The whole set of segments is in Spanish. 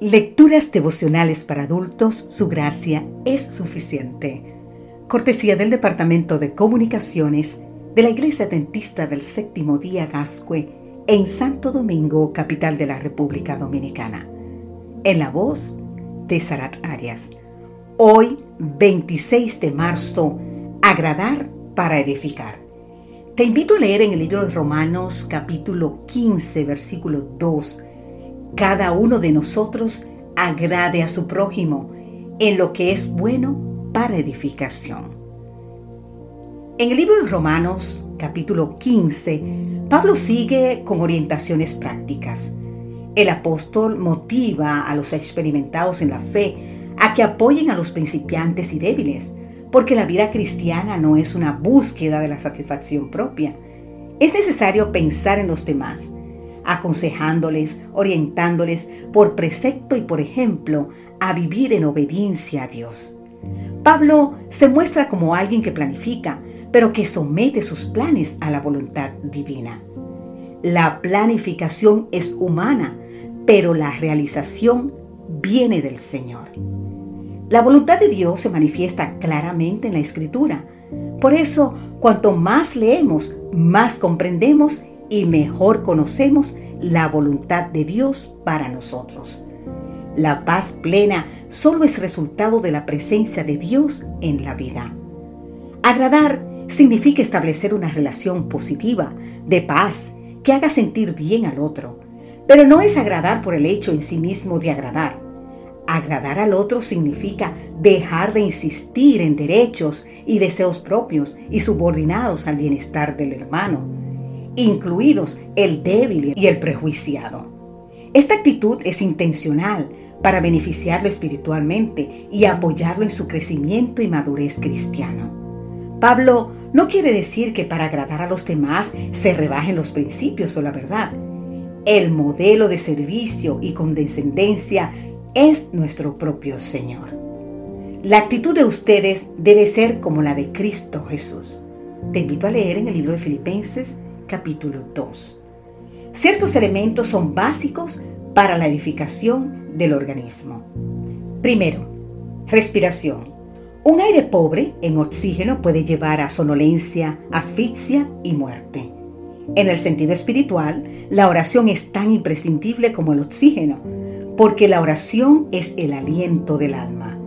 Lecturas devocionales para adultos, su gracia es suficiente. Cortesía del Departamento de Comunicaciones de la Iglesia Dentista del Séptimo Día Gascue en Santo Domingo, capital de la República Dominicana. En la voz de Sarat Arias. Hoy, 26 de marzo, agradar para edificar. Te invito a leer en el libro de Romanos capítulo 15, versículo 2 cada uno de nosotros agrade a su prójimo en lo que es bueno para edificación. En el libro de Romanos, capítulo 15, Pablo sigue con orientaciones prácticas. El apóstol motiva a los experimentados en la fe a que apoyen a los principiantes y débiles, porque la vida cristiana no es una búsqueda de la satisfacción propia. Es necesario pensar en los demás, aconsejándoles, orientándoles por precepto y por ejemplo a vivir en obediencia a Dios. Pablo se muestra como alguien que planifica, pero que somete sus planes a la voluntad divina. La planificación es humana, pero la realización viene del Señor. La voluntad de Dios se manifiesta claramente en la Escritura. Por eso, cuanto más leemos, más comprendemos y mejor conocemos la voluntad de Dios para nosotros. La paz plena solo es resultado de la presencia de Dios en la vida. Agradar significa establecer una relación positiva, de paz, que haga sentir bien al otro. Pero no es agradar por el hecho en sí mismo de agradar. Agradar al otro significa dejar de insistir en derechos y deseos propios y subordinados al bienestar del hermano incluidos el débil y el prejuiciado. Esta actitud es intencional para beneficiarlo espiritualmente y apoyarlo en su crecimiento y madurez cristiano. Pablo no quiere decir que para agradar a los demás se rebajen los principios o la verdad. El modelo de servicio y condescendencia es nuestro propio Señor. La actitud de ustedes debe ser como la de Cristo Jesús. Te invito a leer en el libro de Filipenses capítulo 2. Ciertos elementos son básicos para la edificación del organismo. Primero, respiración. Un aire pobre en oxígeno puede llevar a sonolencia, asfixia y muerte. En el sentido espiritual, la oración es tan imprescindible como el oxígeno, porque la oración es el aliento del alma.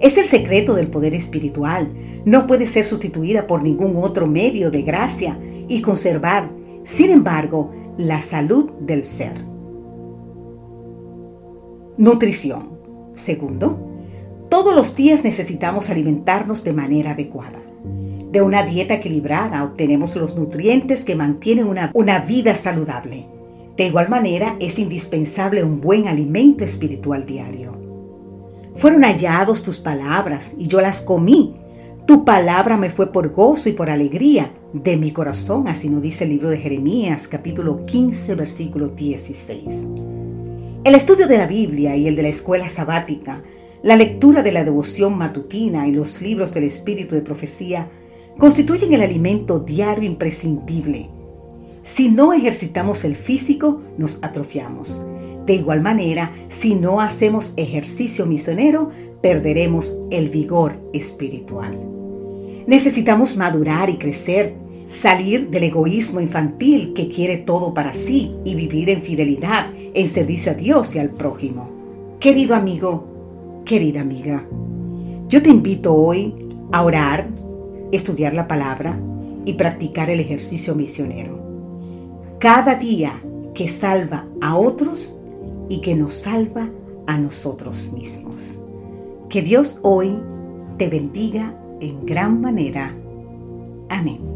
Es el secreto del poder espiritual. No puede ser sustituida por ningún otro medio de gracia y conservar, sin embargo, la salud del ser. Nutrición. Segundo, todos los días necesitamos alimentarnos de manera adecuada. De una dieta equilibrada obtenemos los nutrientes que mantienen una, una vida saludable. De igual manera, es indispensable un buen alimento espiritual diario. Fueron hallados tus palabras y yo las comí. Tu palabra me fue por gozo y por alegría de mi corazón, así nos dice el libro de Jeremías capítulo 15 versículo 16. El estudio de la Biblia y el de la escuela sabática, la lectura de la devoción matutina y los libros del espíritu de profecía constituyen el alimento diario imprescindible. Si no ejercitamos el físico, nos atrofiamos. De igual manera, si no hacemos ejercicio misionero, perderemos el vigor espiritual. Necesitamos madurar y crecer salir del egoísmo infantil que quiere todo para sí y vivir en fidelidad, en servicio a Dios y al prójimo. Querido amigo, querida amiga, yo te invito hoy a orar, estudiar la palabra y practicar el ejercicio misionero. Cada día que salva a otros y que nos salva a nosotros mismos. Que Dios hoy te bendiga en gran manera. Amén.